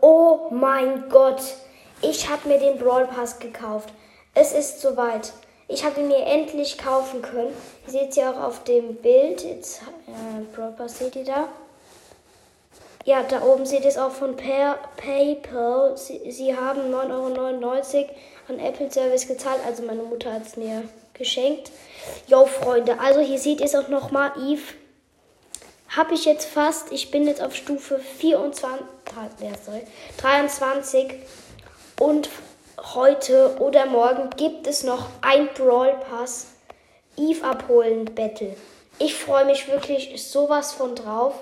Oh mein Gott. Ich habe mir den Brawl Pass gekauft. Es ist soweit. Ich habe ihn mir endlich kaufen können. Ihr seht ja auch auf dem Bild. Jetzt, äh, Brawl Pass seht ihr da. Ja, da oben seht ihr es auch von PayPal. Sie, sie haben 9,99 Euro an Apple Service gezahlt. Also meine Mutter hat es mir geschenkt. Jo, Freunde. Also hier seht ihr es auch nochmal. Eve habe ich jetzt fast. Ich bin jetzt auf Stufe 24, sorry, 23. Und heute oder morgen gibt es noch ein Brawl Pass Eve abholen Battle. Ich freue mich wirklich sowas von drauf.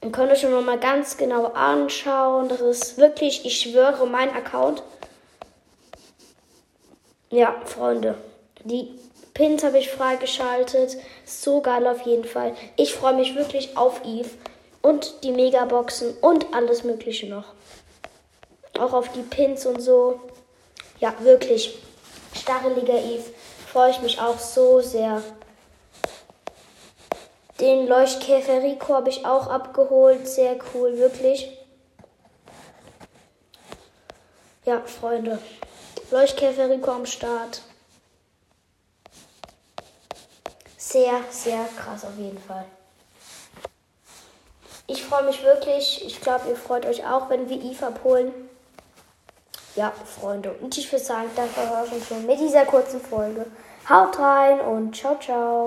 Dann könnt ihr schon noch mal ganz genau anschauen. Das ist wirklich, ich schwöre, mein Account. Ja, Freunde. Die Pins habe ich freigeschaltet. So geil auf jeden Fall. Ich freue mich wirklich auf Eve und die Megaboxen und alles Mögliche noch. Auch auf die Pins und so. Ja, wirklich. Starreliger Eve. Freue ich mich auch so sehr. Den Leuchtkäfer Rico habe ich auch abgeholt. Sehr cool, wirklich. Ja, Freunde. Leuchtkäfer Rico am Start. Sehr, sehr krass auf jeden Fall. Ich freue mich wirklich. Ich glaube, ihr freut euch auch, wenn wir Eve abholen. Ja, Freunde. Und ich würde sagen, das war schon mit dieser kurzen Folge. Haut rein und ciao, ciao.